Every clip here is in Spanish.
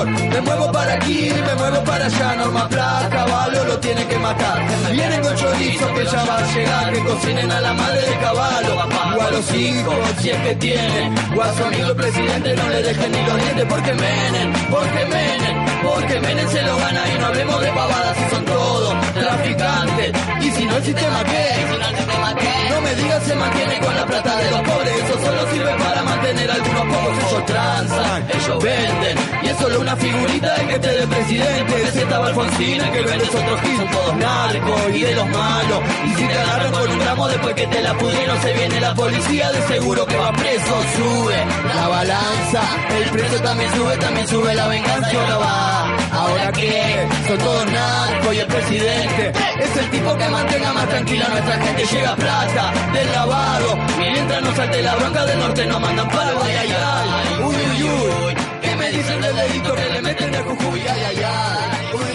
Me muevo para aquí, me muevo para allá. Norma Pla, caballo lo tiene que matar. Vienen con chorizo que ya va a llegar. Que cocinen a la madre de caballo. O a los hijos, si es que tienen. O a su amigo el presidente, no le dejen ni los dientes. Porque menen, porque menen. Porque menen se lo gana y no hablemos de pavadas. Si son todos traficantes. Y si no el sistema qué? No me digas se mantiene con la plata de los pobres, eso solo sirve para mantener a algunos pocos. Ellos transan, ellos venden, y es solo una figurita de que esté de presidente. De estaba Alfonsín, el que vende es otro gil, son todos narcos y de los malos. Y si te agarran con un ramo después que te la pudieron, se viene la policía, de seguro que va preso. Sube la balanza, el precio también sube, también sube la venganza y ahora va. Ahora que son todos narcos y el presidente es el tipo que mantenga más tranquila nuestra gente. Llega plata del lavado. Mientras no salte la bronca del norte, nos mandan para ay, ay, ay. Uy, uy, uy. ¿Qué me dicen del dedito que le meten de Jujuy? Ay, ay, ay.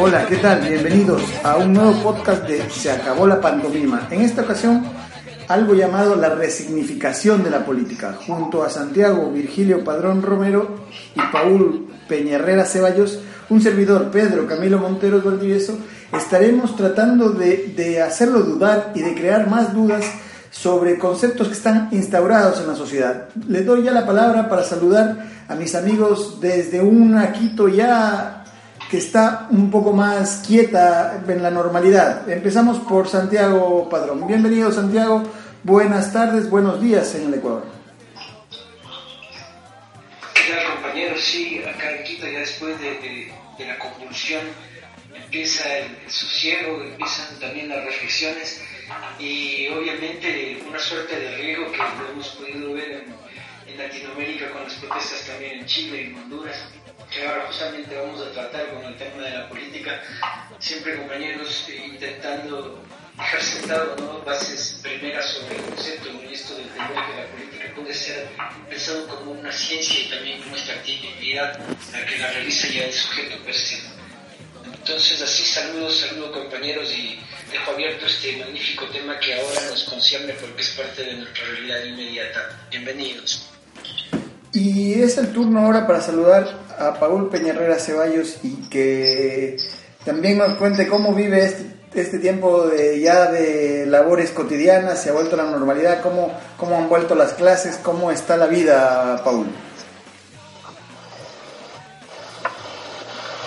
Hola, ¿qué tal? Bienvenidos a un nuevo podcast de Se acabó la pantomima. En esta ocasión, algo llamado la resignificación de la política, junto a Santiago Virgilio Padrón Romero y Paul Peñerrera Ceballos, un servidor Pedro Camilo Monteros Valdivieso, estaremos tratando de, de hacerlo dudar y de crear más dudas sobre conceptos que están instaurados en la sociedad. Les doy ya la palabra para saludar a mis amigos desde una Quito ya que está un poco más quieta en la normalidad. Empezamos por Santiago Padrón. Bienvenido Santiago, buenas tardes, buenos días en el Ecuador. ¿Qué tal compañeros? Sí, acá en Quito ya después de, la convulsión empieza el, el sosiego, empiezan también las reflexiones y obviamente una suerte de riego que hemos podido ver en Latinoamérica con las protestas también en Chile y en Honduras, que ahora justamente vamos a tratar con el tema de la política, siempre compañeros eh, intentando dejar sentado ¿no? bases primeras sobre el concepto y esto de entender que la política puede ser pensado como una ciencia y también como esta actividad la que la realiza ya el sujeto per se. Entonces así saludos, saludos compañeros y dejo abierto este magnífico tema que ahora nos concierne porque es parte de nuestra realidad inmediata. Bienvenidos. Y es el turno ahora para saludar a Paul Peñarrera Ceballos y que también nos cuente cómo vive este, este tiempo de ya de labores cotidianas, se ha vuelto la normalidad, cómo, cómo han vuelto las clases, cómo está la vida, Paul.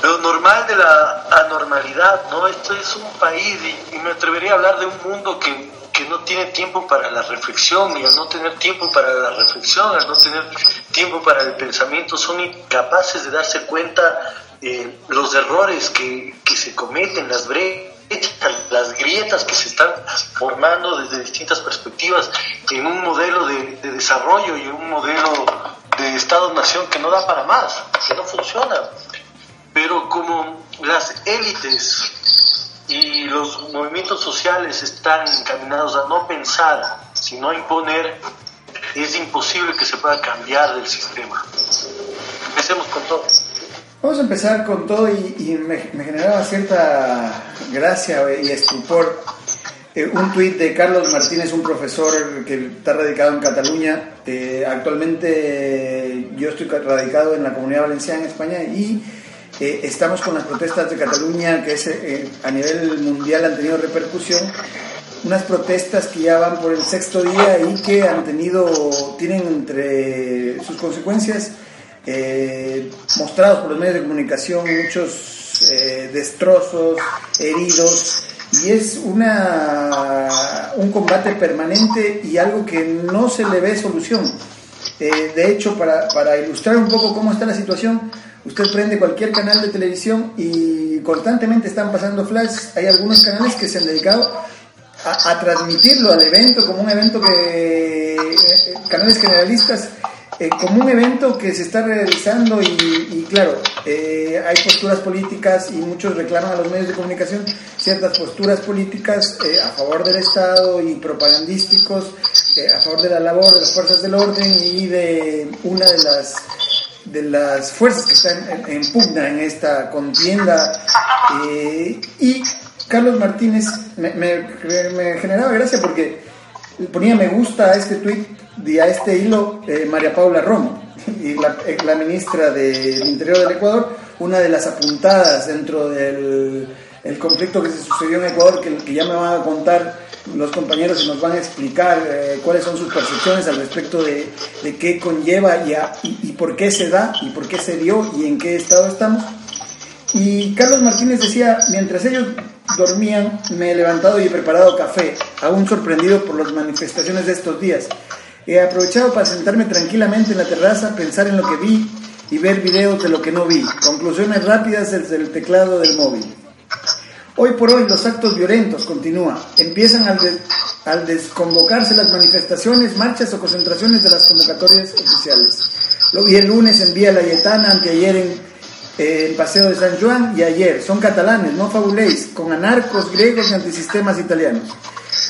lo normal de la anormalidad, ¿no? Esto es un país y me atrevería a hablar de un mundo que, que no tiene tiempo para la reflexión y al no tener tiempo para la reflexión, al no tener tiempo para el pensamiento, son incapaces de darse cuenta eh, los errores que, que se cometen, las brechas, las grietas que se están formando desde distintas perspectivas en un modelo de, de desarrollo y un modelo de Estado-nación que no da para más, que no funciona pero como las élites y los movimientos sociales están encaminados a no pensar, sino a imponer, es imposible que se pueda cambiar del sistema. Empecemos con todo. Vamos a empezar con todo y, y me, me generaba cierta gracia y estupor eh, un tuit de Carlos Martínez, un profesor que está radicado en Cataluña. Eh, actualmente yo estoy radicado en la Comunidad Valenciana en España y eh, estamos con las protestas de Cataluña que es, eh, a nivel mundial han tenido repercusión. Unas protestas que ya van por el sexto día y que han tenido, tienen entre sus consecuencias eh, mostrados por los medios de comunicación muchos destrozos, heridos, y es una, un combate permanente y algo que no se le ve solución. Eh, de hecho, para, para ilustrar un poco cómo está la situación, usted prende cualquier canal de televisión y constantemente están pasando flash. Hay algunos canales que se han dedicado a, transmitirlo al evento como un evento que, eh, canales generalistas, eh, como un evento que se está realizando y, claro, eh, hay posturas políticas y muchos reclaman a los medios de comunicación ciertas posturas políticas a favor del Estado y propagandísticos a favor de la labor de las fuerzas del orden y de una de las de las fuerzas que están en, pugna en esta contienda. Y Carlos Martínez me, generaba gracia porque ponía me gusta a este tweet y a este hilo eh, María Paula Romo, y eh, la, ministra del Interior del Ecuador, una de las apuntadas dentro del conflicto que se sucedió en Ecuador, que, ya me van a contar los compañeros y nos van a explicar eh, cuáles son sus percepciones al respecto de, qué conlleva y, y, por qué se da y por qué se dio y en qué estado estamos. Y Carlos Martínez decía, mientras ellos dormían, me he levantado y he preparado café, aún sorprendido por las manifestaciones de estos días. He aprovechado para sentarme tranquilamente en la terraza, pensar en lo que vi y ver videos de lo que no vi. Conclusiones rápidas desde el teclado del móvil. Hoy por hoy los actos violentos continúan. Empiezan al, al desconvocarse las manifestaciones, marchas o concentraciones de las convocatorias oficiales. Lo vi el lunes en Vía Layetana, anteayer en el Paseo de San Juan y ayer. Son catalanes, no fabuléis, con anarcos griegos y antisistemas italianos.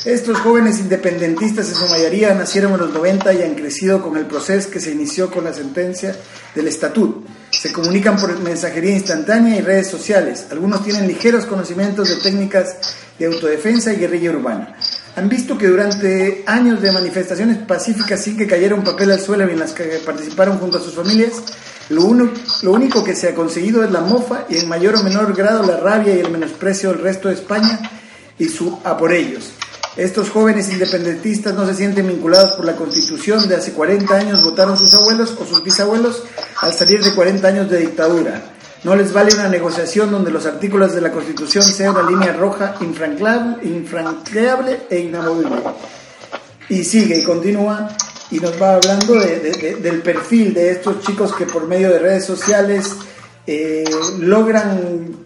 Estos jóvenes independentistas en su mayoría nacieron en los 90 y han crecido con el proceso que se inició con la sentencia del estatut. Se comunican por mensajería instantánea y redes sociales. Algunos tienen ligeros conocimientos de técnicas de autodefensa y guerrilla urbana. Han visto que durante años de manifestaciones pacíficas sin que cayera un papel al suelo y en las que participaron junto a sus familias, lo, lo único que se ha conseguido es la mofa y en mayor o menor grado la rabia y el menosprecio del resto de España y su a por ellos. Estos jóvenes independentistas no se sienten vinculados por la constitución de hace 40 años votaron sus abuelos o sus bisabuelos al salir de 40 años de dictadura. No les vale una negociación donde los artículos de la constitución sean una línea roja infranqueable e inamovible. Y sigue y continúa y nos va hablando del perfil de estos chicos que por medio de redes sociales eh, logran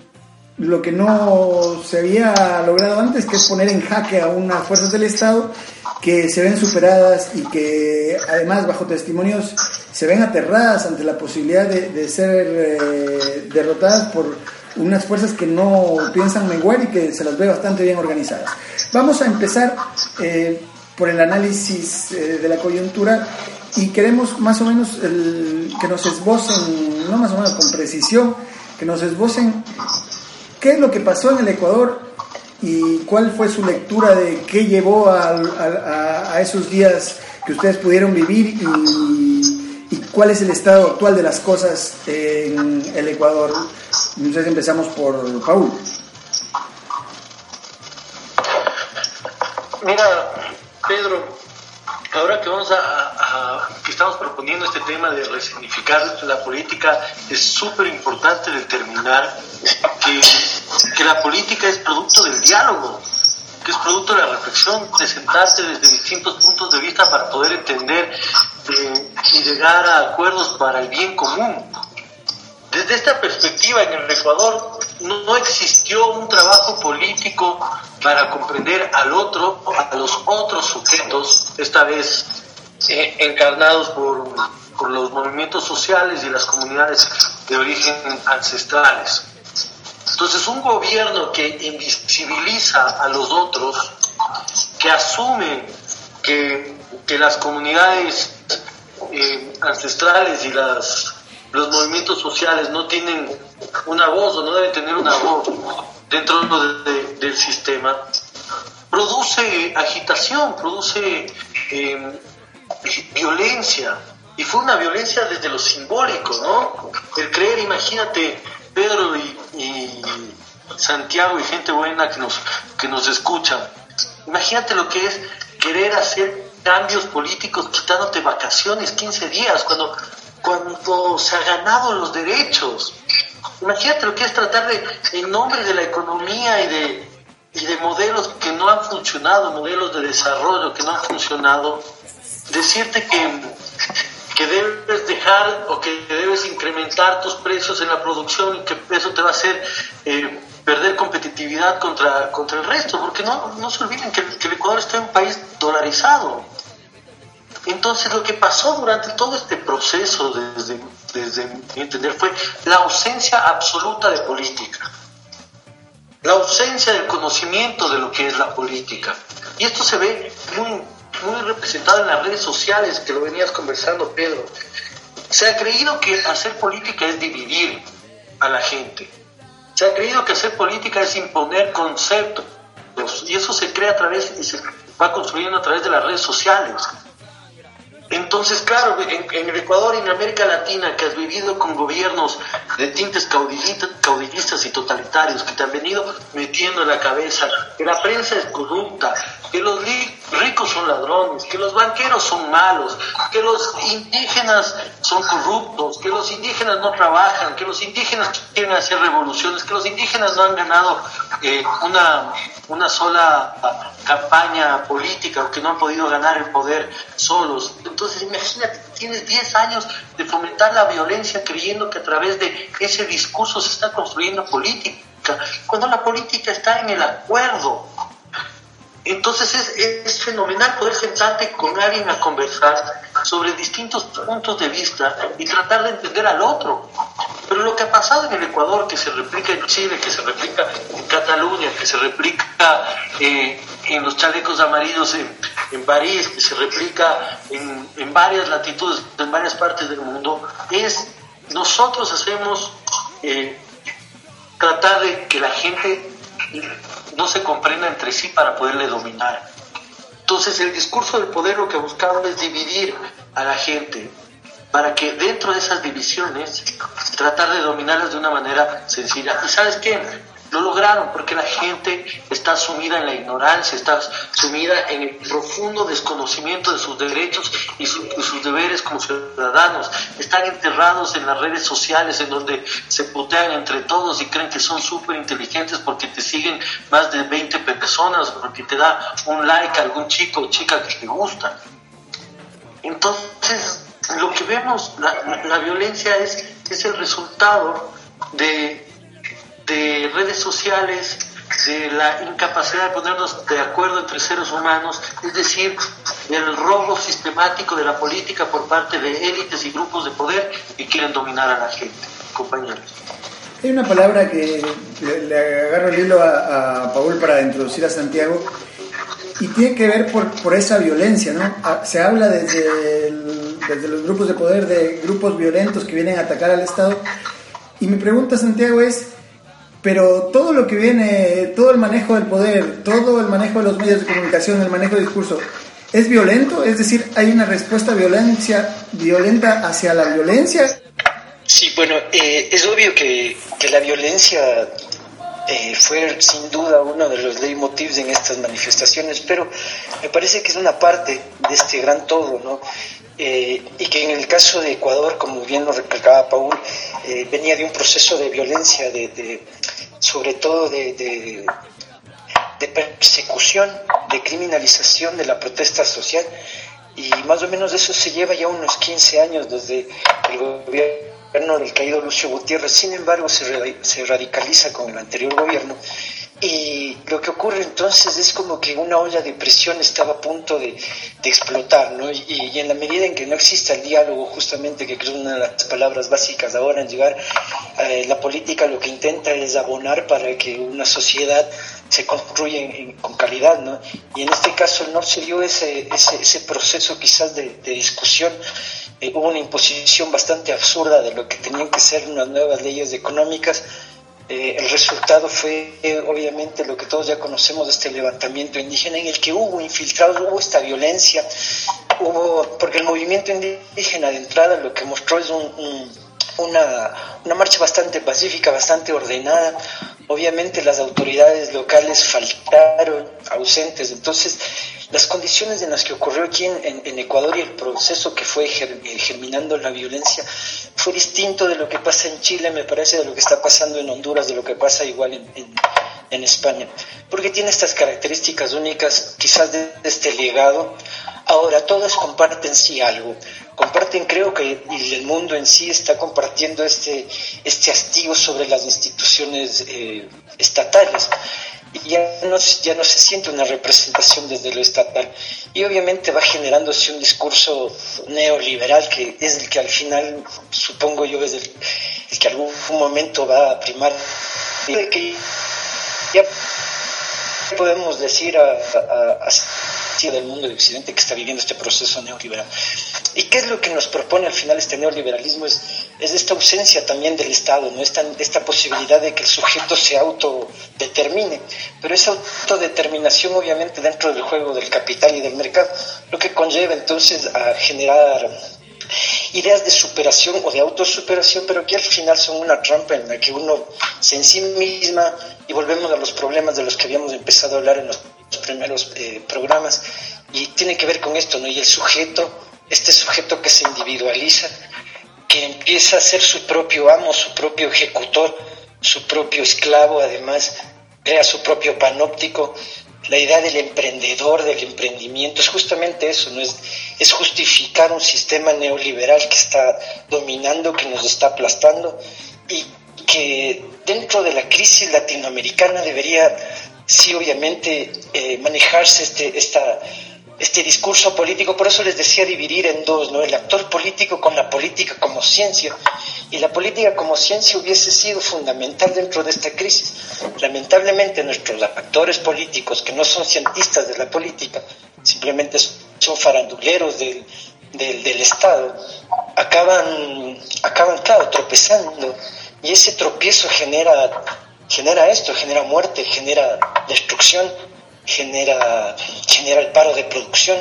lo que no se había logrado antes, que es poner en jaque a unas fuerzas del Estado que se ven superadas y que además bajo testimonios se ven aterradas ante la posibilidad de, ser eh, derrotadas por unas fuerzas que no piensan menguar y que se las ve bastante bien organizadas. Vamos a empezar eh, por el análisis eh, de la coyuntura y queremos más o menos que nos esbocen, no más o menos con precisión, que nos esbocen qué es lo que pasó en el Ecuador y cuál fue su lectura de qué llevó a, esos días que ustedes pudieron vivir y, y, cuál es el estado actual de las cosas en el Ecuador. Entonces empezamos por Paul. Mira, Pedro, ahora que vamos a, que estamos proponiendo este tema de resignificar la política, es súper importante determinar que, que la política es producto del diálogo, que es producto de la reflexión, de sentarse desde distintos puntos de vista para poder entender eh, y llegar a acuerdos para el bien común. Desde esta perspectiva, en el Ecuador no, existió un trabajo político para comprender al otro, a los otros sujetos, esta vez eh, encarnados por, por los movimientos sociales y las comunidades de origen ancestrales. Entonces, un gobierno que invisibiliza a los otros, que asume que, que las comunidades eh, ancestrales y las los movimientos sociales no tienen una voz o no deben tener una voz dentro del sistema, produce agitación, produce em, violencia. Y fue una violencia desde lo simbólico, ¿no? El creer, imagínate, Pedro y, Santiago y gente buena que nos, que nos escucha, imagínate lo que es querer hacer cambios políticos quitándote vacaciones 15 días, cuando cuando se ha ganado los derechos. Imagínate lo que es tratar de, en nombre de la economía y de, y de modelos que no han funcionado, modelos de desarrollo que no han funcionado, decirte que, que debes dejar o que debes incrementar tus precios en la producción y que eso te va a hacer eh, perder competitividad contra, contra el resto, porque no, no se olviden que, el Ecuador está en un país dolarizado. Entonces lo que pasó durante todo este proceso, desde, desde mi entender, fue la ausencia absoluta de política, la ausencia del conocimiento de lo que es la política. Y esto se ve muy, muy representado en las redes sociales, que lo venías conversando, Pedro. Se ha creído que hacer política es dividir a la gente. Se ha creído que hacer política es imponer conceptos. Y eso se crea a través y se va construyendo a través de las redes sociales. Entonces, claro, en, el Ecuador y en América Latina, que has vivido con gobiernos de tintes caudillistas y totalitarios, que te han venido metiendo en la cabeza que la prensa es corrupta, que los ricos son ladrones, que los banqueros son malos, que los indígenas son corruptos, que los indígenas no trabajan, que los indígenas quieren hacer revoluciones, que los indígenas no han ganado eh, una, una sola campaña política o que no han podido ganar el poder solos. Entonces, imagínate, tienes 10 años de fomentar la violencia creyendo que a través de ese discurso se está construyendo política, cuando la política está en el acuerdo entonces es, es, fenomenal poder sentarte con alguien a conversar sobre distintos puntos de vista y tratar de entender al otro. Pero lo que ha pasado en el Ecuador, que se replica en Chile, que se replica en Cataluña, que se replica eh, en los chalecos amarillos en, en París, que se replica en, en varias latitudes, en varias partes del mundo, es nosotros hacemos eh, tratar de que la gente no se comprenda entre sí para poderle dominar. Entonces el discurso del poder lo que ha buscado es dividir a la gente para que dentro de esas divisiones tratar de dominarlas de una manera sencilla. ¿Y sabes qué? Lo lograron porque la gente está sumida en la ignorancia, está sumida en el profundo desconocimiento de sus derechos y, sus deberes como ciudadanos. Están enterrados en las redes sociales en donde se putean entre todos y creen que son súper inteligentes porque te siguen más de 20 personas, porque te da un like a algún chico o chica que te gusta. Entonces, lo que vemos, la, la violencia es, es el resultado de de redes sociales, de la incapacidad de ponernos de acuerdo entre seres humanos, es decir, del robo sistemático de la política por parte de élites y grupos de poder que quieren dominar a la gente, compañeros. Hay una palabra que le, agarro el hilo a, Paul para introducir a Santiago y tiene que ver por, por esa violencia, ¿no? Ah, se habla desde, desde los grupos de poder de grupos violentos que vienen a atacar al Estado y mi pregunta, Santiago, es pero todo lo que viene, todo el manejo del poder, todo el manejo de los medios de comunicación, el manejo del discurso, ¿es violento? Es decir, ¿hay una respuesta violencia, violenta hacia la violencia? Sí, bueno, eh, es obvio que, que la violencia eh, fue sin duda uno de los leitmotivs en estas manifestaciones, pero me parece que es una parte de este gran todo, ¿no? Eh, y que en el caso de Ecuador, como bien lo recalcaba Paul, eh, venía de un proceso de violencia, de, sobre todo de, de, persecución, de criminalización de la protesta social, y más o menos eso se lleva ya unos 15 años desde el gobierno del caído Lucio Gutiérrez, sin embargo se, se radicaliza con el anterior gobierno y lo que ocurre entonces es como que una olla de presión estaba a punto de, explotar, ¿no? Y, en la medida en que no exista el diálogo, justamente, que creo una de las palabras básicas ahora en llegar, eh, la política lo que intenta es abonar para que una sociedad se construya con calidad, ¿no? Y en este caso no se dio ese, ese, proceso quizás de, discusión, eh, hubo una imposición bastante absurda de lo que tenían que ser unas nuevas leyes económicas, eh, el resultado fue obviamente lo que todos ya conocemos de este levantamiento indígena en el que hubo infiltrados, hubo esta violencia, hubo, porque el movimiento indígena de entrada lo que mostró es una, una marcha bastante pacífica, bastante ordenada, obviamente las autoridades locales faltaron, ausentes, entonces las condiciones en las que ocurrió aquí en, Ecuador y el proceso que fue eh, germinando la violencia fue distinto de lo que pasa en Chile, me parece, de lo que está pasando en Honduras, de lo que pasa igual en, España, porque tiene estas características únicas quizás de este legado. Ahora, todas comparten sí algo, comparten, creo que el mundo en sí está compartiendo este, este hastío sobre las instituciones eh, estatales. Y ya no, ya no se siente una representación desde lo estatal. Y obviamente va generándose un discurso neoliberal que es el que al final, supongo yo, es el, que algún momento va a primar. Que ya podemos decir a, a, del mundo de Occidente que está viviendo este proceso neoliberal. ¿Y qué es lo que nos propone al final este neoliberalismo? Es, es esta ausencia también del Estado, ¿no? esta, esta posibilidad de que el sujeto se autodetermine, pero esa autodeterminación obviamente dentro del juego del capital y del mercado, lo que conlleva entonces a generar ideas de superación o de autosuperación, pero que al final son una trampa en la que uno se en sí misma, y volvemos a los problemas de los que habíamos empezado a hablar en los primeros eh, programas, y tiene que ver con esto, ¿no? Y el sujeto, este sujeto que se individualiza, que empieza a ser su propio amo, su propio ejecutor, su propio esclavo, además, crea su propio panóptico, la idea del emprendedor, del emprendimiento, es justamente eso, ¿no? es, justificar un sistema neoliberal que está dominando, que nos está aplastando y que dentro de la crisis latinoamericana debería, sí, obviamente, eh, manejarse este, esta, este discurso político, por eso les decía dividir en dos, ¿no? El actor político con la política como ciencia. Y la política como ciencia hubiese sido fundamental dentro de esta crisis. Lamentablemente nuestros actores políticos, que no son cientistas de la política, simplemente son faranduleros del, del, Estado, acaban, acaban, claro, tropezando. Y ese tropiezo genera, genera esto, genera muerte, genera destrucción genera, genera el paro de producción.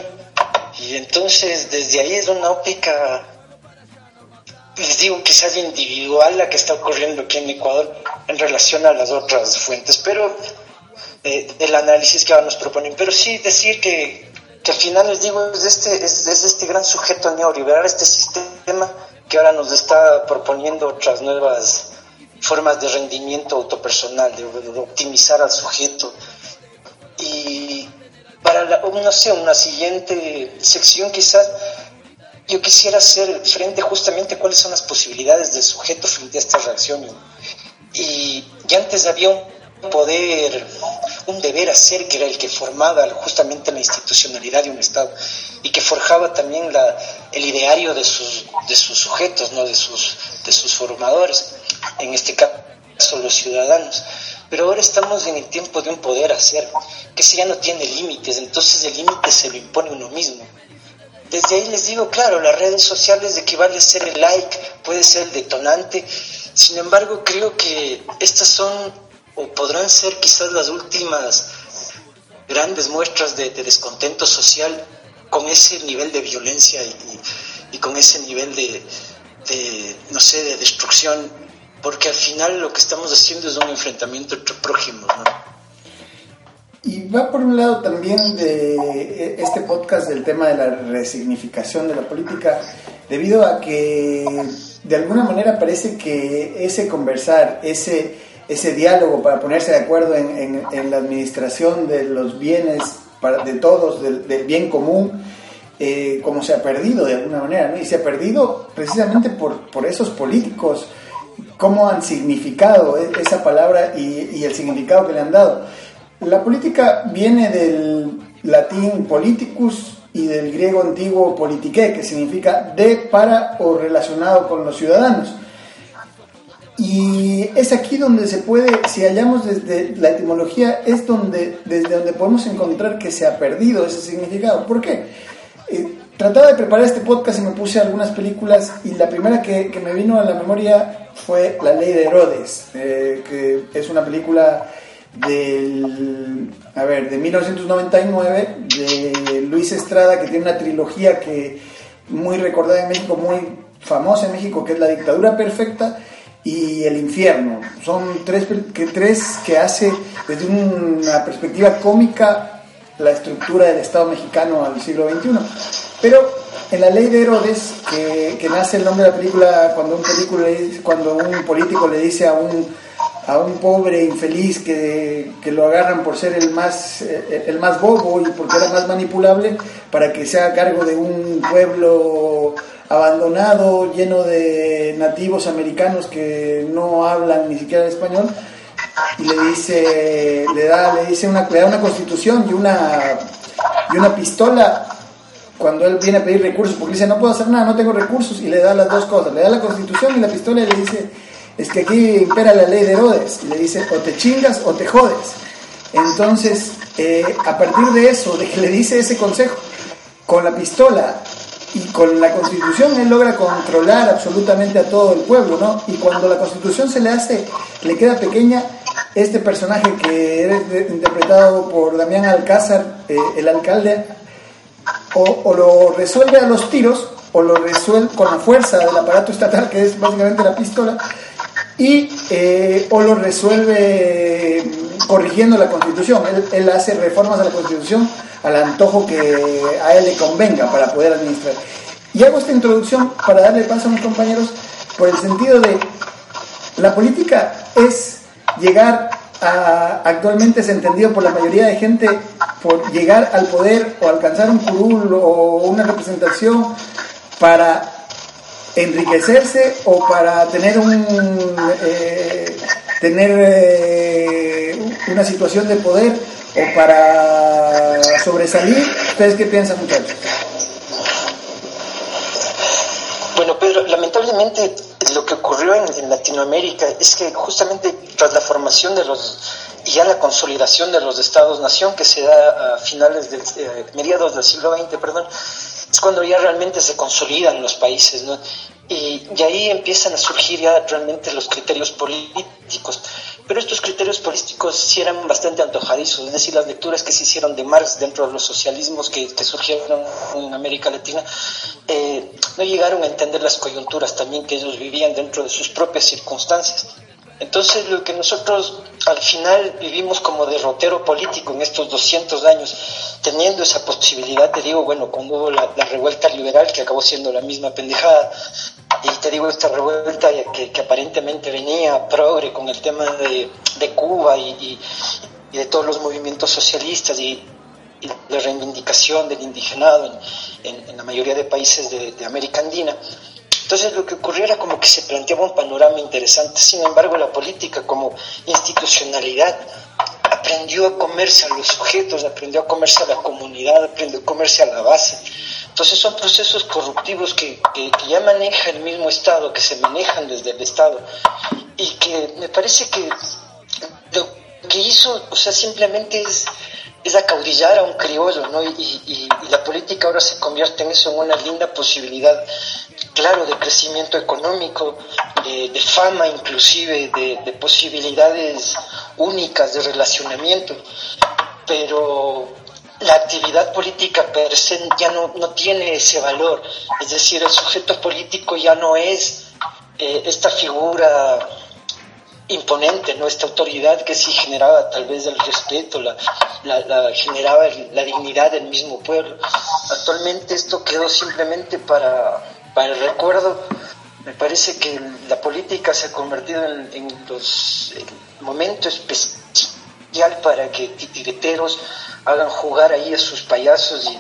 Y entonces desde ahí es una óptica, les digo, quizás individual la que está ocurriendo aquí en Ecuador en relación a las otras fuentes, pero eh, del análisis que ahora nos proponen. Pero sí decir que, que al final les digo, es este, es, este gran sujeto neoliberal, este sistema que ahora nos está proponiendo otras nuevas formas de rendimiento autopersonal, de optimizar al sujeto, y para la, no una siguiente sección quizás yo quisiera hacer frente justamente a cuáles son las posibilidades del sujeto frente a esta reacción. Y, antes había un poder, un deber hacer que era el que formaba justamente la institucionalidad de un Estado y que forjaba también la, el ideario de sus, de sus sujetos, ¿no? de, sus, de sus formadores, en este caso los ciudadanos. Pero ahora estamos en el tiempo de un poder hacer, que si ya no tiene límites, entonces el límite se lo impone uno mismo. Desde ahí les digo, claro, las redes sociales equivale a ser el like, puede ser el detonante, sin embargo creo que estas son o podrán ser quizás las últimas grandes muestras de, descontento social con ese nivel de violencia y, con ese nivel de, no sé, de destrucción porque al final lo que estamos haciendo es un enfrentamiento entre prójimos, ¿no? Y va por un lado también de este podcast del tema de la resignificación de la política, debido a que de alguna manera parece que ese conversar, ese, ese diálogo para ponerse de acuerdo en, en, la administración de los bienes para, de todos, del, bien común, eh, como se ha perdido de alguna manera, ¿no? Y se ha perdido precisamente por, por esos políticos cómo han significado e-, esa palabra y, el significado que le han dado. La política viene del latín politicus y del griego antiguo politiqué, que significa de, para o relacionado con los ciudadanos. Y es aquí donde se puede, si hallamos desde la etimología, es donde, desde donde podemos encontrar que se ha perdido ese significado. ¿Por qué? Eh, trataba de preparar este podcast y me puse algunas películas y la primera que, que me vino a la memoria fue La Ley de Herodes, eh, que es una película del, a ver, de 1999 de Luis Estrada, que tiene una trilogía que muy recordada en México, muy famosa en México, que es La Dictadura Perfecta, y El infierno. Son tres que, tres que hace desde una perspectiva cómica la estructura del Estado mexicano al siglo XXI. Pero en la ley de Herodes, que, nace el nombre de la película cuando un, político le dice a un, a un pobre infeliz que, que, lo agarran por ser el más, eh, el más bobo y porque era más manipulable, para que sea cargo de un pueblo abandonado, lleno de nativos americanos que no hablan ni siquiera español, y le dice, le da, le dice una, le da una constitución y una, y una pistola cuando él viene a pedir recursos, porque dice, no puedo hacer nada, no tengo recursos, y le da las dos cosas, le da la constitución y la pistola y le dice, es que aquí impera la ley de Herodes, y le dice, o te chingas o te jodes. Entonces, eh, a partir de eso, de que le dice ese consejo, con la pistola y con la constitución él logra controlar absolutamente a todo el pueblo, ¿no? Y cuando la constitución se le hace, le queda pequeña, este personaje que es interpretado por Damián Alcázar, eh, el alcalde, o, lo resuelve a los tiros, o lo resuelve con la fuerza del aparato estatal, que es básicamente la pistola, y eh, o lo resuelve corrigiendo la constitución. Él, él hace reformas a la constitución al antojo que a él le convenga para poder administrar. Y hago esta introducción para darle paso a mis compañeros por el sentido de la política es llegar a, actualmente es entendido por la mayoría de gente por llegar al poder o alcanzar un curul o una representación para enriquecerse o para tener un eh, tener eh, una situación de poder o para sobresalir. ¿Ustedes qué piensan, muchachos? Lamentablemente lo que ocurrió en, Latinoamérica es que justamente tras la formación de los y ya la consolidación de los estados-nación que se da a finales de eh, mediados del siglo XX, perdón, es cuando ya realmente se consolidan los países, ¿no? Y, y, ahí empiezan a surgir ya realmente los criterios políticos. Pero estos criterios políticos sí eran bastante antojadizos, es decir, las lecturas que se hicieron de Marx dentro de los socialismos que, surgieron en América Latina, eh, no llegaron a entender las coyunturas también que ellos vivían dentro de sus propias circunstancias. Entonces, lo que nosotros al final vivimos como derrotero político en estos 200 años, teniendo esa posibilidad, te digo, bueno, cuando hubo la, revuelta liberal, que acabó siendo la misma pendejada, y te digo, esta revuelta que, aparentemente venía progre con el tema de, Cuba y, de todos los movimientos socialistas y, la reivindicación del indigenado en, la mayoría de países de, de América Andina, entonces lo que ocurrió era como que se planteaba un panorama interesante. Sin embargo, la política como institucionalidad aprendió a comerse a los sujetos, aprendió a comerse a la comunidad, aprendió a comerse a la base. Entonces son procesos corruptivos que, que, ya maneja el mismo Estado, que se manejan desde el Estado y que me parece que lo que hizo, o sea, simplemente es es acaudillar a un criollo, ¿no? Y, la política ahora se convierte en eso, en una linda posibilidad, claro, de crecimiento económico, de, fama inclusive, de, posibilidades únicas de relacionamiento, pero la actividad política per se ya no, no tiene ese valor, es decir, el sujeto político ya no es eh, esta figura imponente, ¿no? Esta autoridad que sí generaba tal vez el respeto, la, generaba la dignidad del mismo pueblo. Actualmente esto quedó simplemente para, para el recuerdo. Me parece que la política se ha convertido en, en los el momento especial para que titireteros hagan jugar ahí a sus payasos y,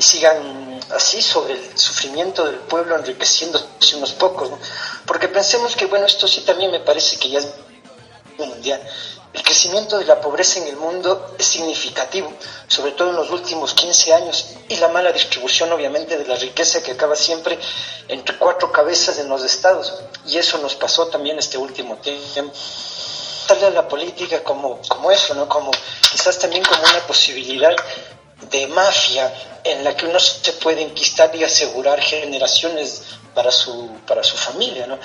sigan así sobre el sufrimiento del pueblo enriqueciéndose unos pocos. Porque pensemos que, bueno, esto sí también me parece que ya es mundial. El crecimiento de la pobreza en el mundo es significativo, sobre todo en los últimos 15 años, y la mala distribución obviamente de la riqueza que acaba siempre entre cuatro cabezas en los estados. Y eso nos pasó también este último tiempo. A la política como, como eso, ¿no? Como quizás también como una posibilidad de mafia en la que uno se puede enquistar y asegurar generaciones para su, para su familia, ¿no?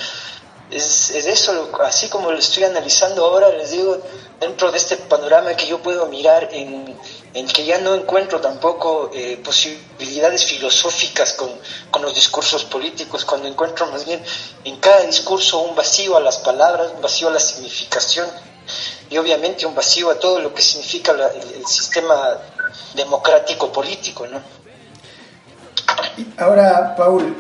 Es, es eso, así como lo estoy analizando ahora, les digo, dentro de este panorama que yo puedo mirar en, en que ya no encuentro tampoco eh, posibilidades filosóficas con, con, los discursos políticos, cuando encuentro más bien en cada discurso un vacío a las palabras, un vacío a la significación y obviamente un vacío a todo lo que significa el, el, sistema democrático político, ¿no? Ahora, Paul,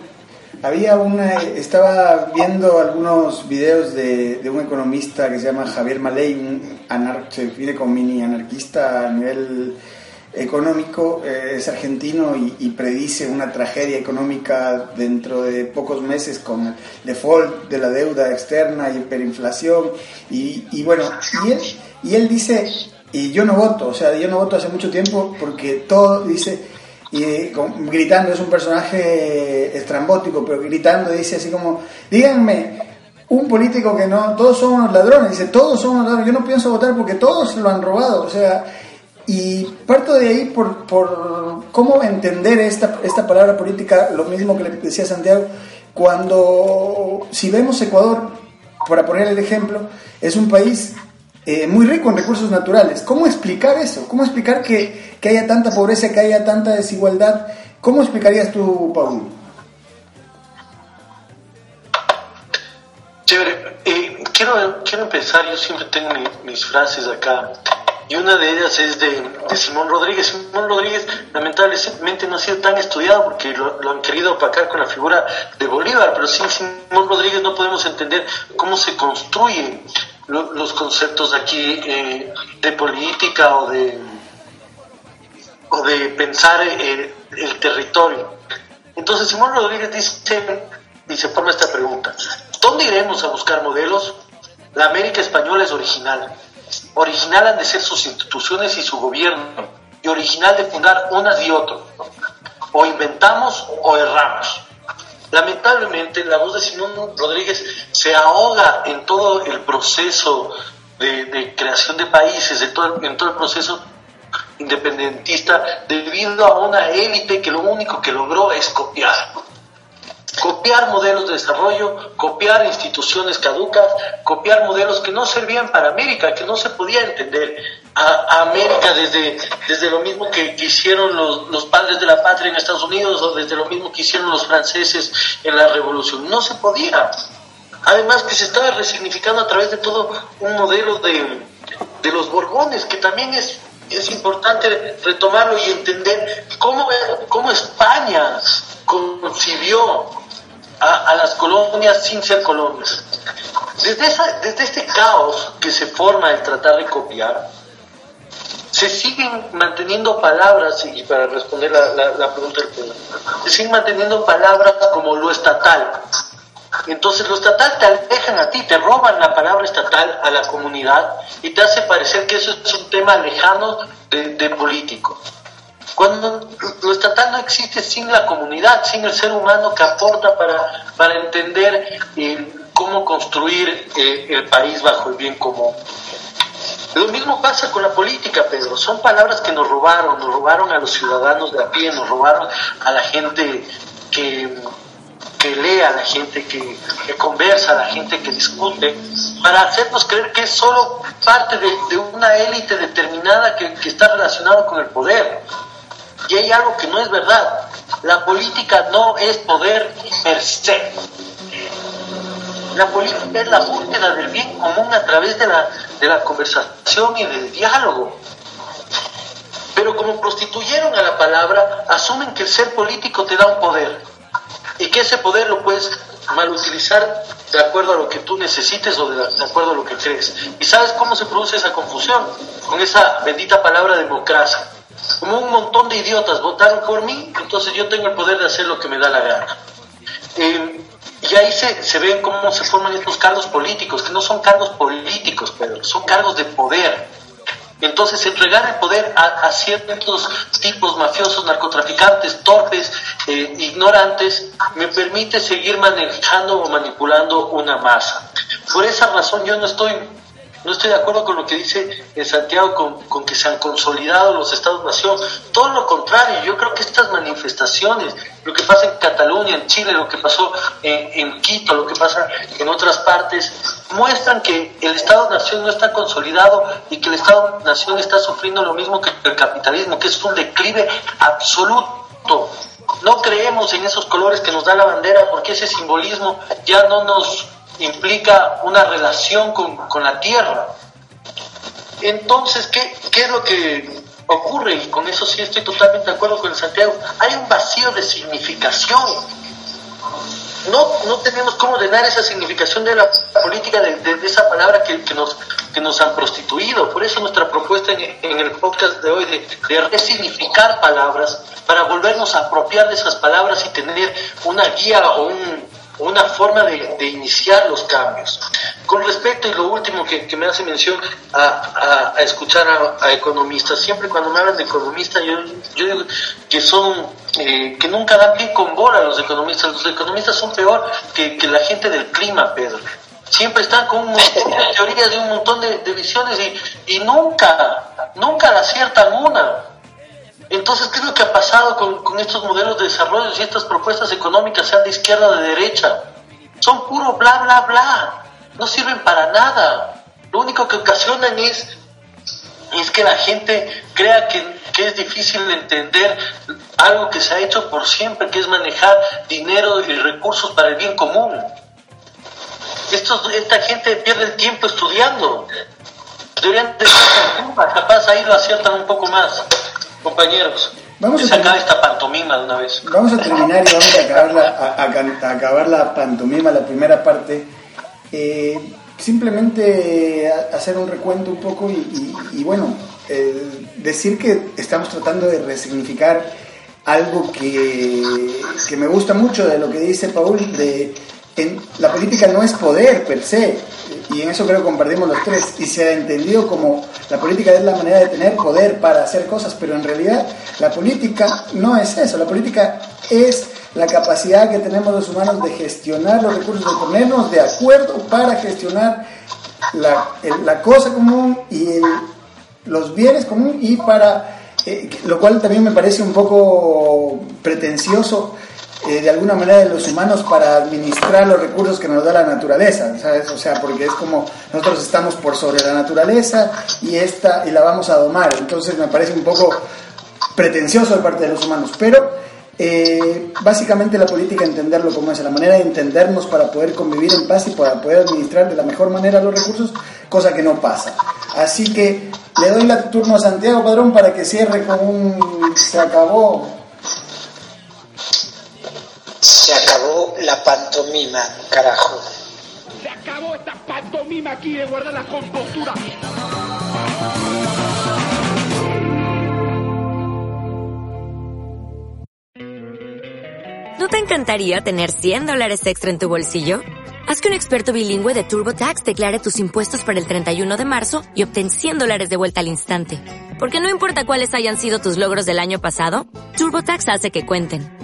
había una, estaba viendo algunos videos de, de, un economista que se llama Javier Maley, un anar, se define como mini anarquista a nivel económico, eh, es argentino y, predice una tragedia económica dentro de pocos meses con el default de la deuda externa y hiperinflación. Y, y bueno, y él, y él dice, y yo no voto, o sea, yo no voto hace mucho tiempo porque todo dice y gritando, es un personaje estrambótico, pero gritando dice así como, díganme, un político que no, todos son unos ladrones, dice, todos son unos ladrones, yo no pienso votar porque todos lo han robado, o sea, y parto de ahí por, por cómo entender esta, esta palabra política, lo mismo que le decía Santiago, cuando, si vemos Ecuador, para poner el ejemplo, es un país eh, muy rico en recursos naturales. ¿Cómo explicar eso? ¿Cómo explicar que, que, haya tanta pobreza, que haya tanta desigualdad? ¿Cómo explicarías tú, Paul? Chévere. Eh, quiero, quiero empezar, yo siempre tengo mi, mis frases acá, y una de ellas es de, Simón Rodríguez. Simón Rodríguez lamentablemente no ha sido tan estudiado porque lo, lo, han querido opacar con la figura de Bolívar, pero sin Simón Rodríguez no podemos entender cómo se construye los conceptos aquí eh, de política o de, o de pensar eh, el territorio. Entonces Simón Rodríguez dice, se forma esta pregunta, ¿dónde iremos a buscar modelos? La América española es original. Original han de ser sus instituciones y su gobierno, y original de fundar unas y otras. O inventamos o erramos. Lamentablemente, la voz de Simón Rodríguez se ahoga en todo el proceso de, creación de países, de todo, en todo el proceso independentista, debido a una élite que lo único que logró es copiar. Copiar modelos de desarrollo, copiar instituciones caducas, copiar modelos que no servían para América, que no se podía entender a, América desde, desde lo mismo que, que hicieron los, los, padres de la patria en Estados Unidos o desde lo mismo que hicieron los franceses en la revolución. No se podía. Además que se estaba resignificando a través de todo un modelo de, de los Borbones, que también es es importante retomarlo y entender cómo, cómo España concibió a, a, las colonias sin ser colonias. Desde, esa, desde este caos que se forma el tratar de copiar, se siguen manteniendo palabras, y para responder la, la, la pregunta del pueblo, se siguen manteniendo palabras como lo estatal. Entonces lo estatal te alejan a ti, te roban la palabra estatal a la comunidad y te hace parecer que eso es un tema lejano de, de político. Cuando lo estatal no existe sin la comunidad, sin el ser humano que aporta para, para entender eh, cómo construir eh, el país bajo el bien común. Lo mismo pasa con la política, Pedro. Son palabras que nos robaron, nos robaron a los ciudadanos de a pie, nos robaron a la gente que, que lee, a la gente que, que, conversa, a la gente que discute, para hacernos creer que es solo parte de, de una élite determinada que, que está relacionada con el poder. Y hay algo que no es verdad. La política no es poder per se. La política es la búsqueda del bien común a través de la, de la conversación y del diálogo. Pero como prostituyeron a la palabra, asumen que el ser político te da un poder y que ese poder lo puedes mal utilizar de acuerdo a lo que tú necesites o de, acuerdo a lo que crees. ¿Y sabes cómo se produce esa confusión? Con esa bendita palabra democracia. Como un montón de idiotas votaron por mí, entonces yo tengo el poder de hacer lo que me da la gana. Eh, y ahí se, se ven cómo se forman estos cargos políticos, que no son cargos políticos, Pedro, son cargos de poder. Entonces, entregar el poder a, a ciertos tipos mafiosos, narcotraficantes, torpes, eh, ignorantes, me permite seguir manejando o manipulando una masa. Por esa razón yo no estoy no estoy de acuerdo con lo que dice eh, Santiago, con, que se han consolidado los estados-nación. Todo lo contrario, yo creo que estas manifestaciones, lo que pasa en Cataluña, en Chile, lo que pasó en, Quito, lo que pasa en otras partes, muestran que el estado-nación no está consolidado y que el estado-nación está sufriendo lo mismo que el capitalismo, que es un declive absoluto. No creemos en esos colores que nos da la bandera porque ese simbolismo ya no nos implica una relación con, la tierra. Entonces, ¿qué, ¿qué es lo que ocurre? Y con eso sí estoy totalmente de acuerdo con el Santiago. Hay un vacío de significación. No, no tenemos cómo ordenar esa significación de la política, de, esa palabra que, nos, que nos han prostituido. Por eso nuestra propuesta en, el podcast de hoy de, de, resignificar palabras, para volvernos a apropiar de esas palabras y tener una guía o un, una forma de, iniciar los cambios. Con respecto, y lo último que, me hace mención, a, escuchar a, economistas, siempre cuando me hablan de economistas, yo, yo digo que son, eh, que nunca dan pie con bola a los economistas. Los economistas son peor que, la gente del clima, Pedro. Siempre están con un montón de teorías y un montón de, visiones y, y nunca, nunca aciertan una. Entonces, ¿qué es lo que ha pasado con, estos modelos de desarrollo y estas propuestas económicas, sean de izquierda o de derecha? Son puro bla, bla, bla. No sirven para nada. Lo único que ocasionan es, que la gente crea que, es difícil entender algo que se ha hecho por siempre, que es manejar dinero y recursos para el bien común. esta gente pierde el tiempo estudiando. Deberían de capaz ahí lo aciertan un poco más compañeros. Vamos a sacar esta pantomima de una vez. Vamos a terminar y vamos a acabar la, acabar la pantomima, la primera parte. Eh, simplemente hacer un recuento un poco y, bueno, decir que estamos tratando de resignificar algo que, que, me gusta mucho de lo que dice Paul, de en, la política no es poder per se, y en eso creo que compartimos los tres, y se ha entendido como la política es la manera de tener poder para hacer cosas, pero en realidad la política no es eso, la política es la capacidad que tenemos los humanos de gestionar los recursos, de ponernos de acuerdo para gestionar la, cosa común y los bienes comunes y para, eh, lo cual también me parece un poco pretencioso eh, de alguna manera de los humanos para administrar los recursos que nos da la naturaleza, ¿sabes? O sea, porque es como nosotros estamos por sobre la naturaleza y esta y la vamos a domar. Entonces me parece un poco pretencioso de parte de los humanos, pero eh, básicamente la política entenderlo como es, la manera de entendernos para poder convivir en paz y para poder administrar de la mejor manera los recursos, cosa que no pasa. Así que le doy la turno a Santiago Padrón para que cierre con un se acabó pantomima, carajo. Se acabó esta pantomima aquí de guardar la compostura. ¿No te encantaría tener 100 dólares extra en tu bolsillo? Haz que un experto bilingüe de TurboTax declare tus impuestos para el 31 de marzo y obtén 100 dólares de vuelta al instante. Porque no importa cuáles hayan sido tus logros del año pasado, TurboTax hace que cuenten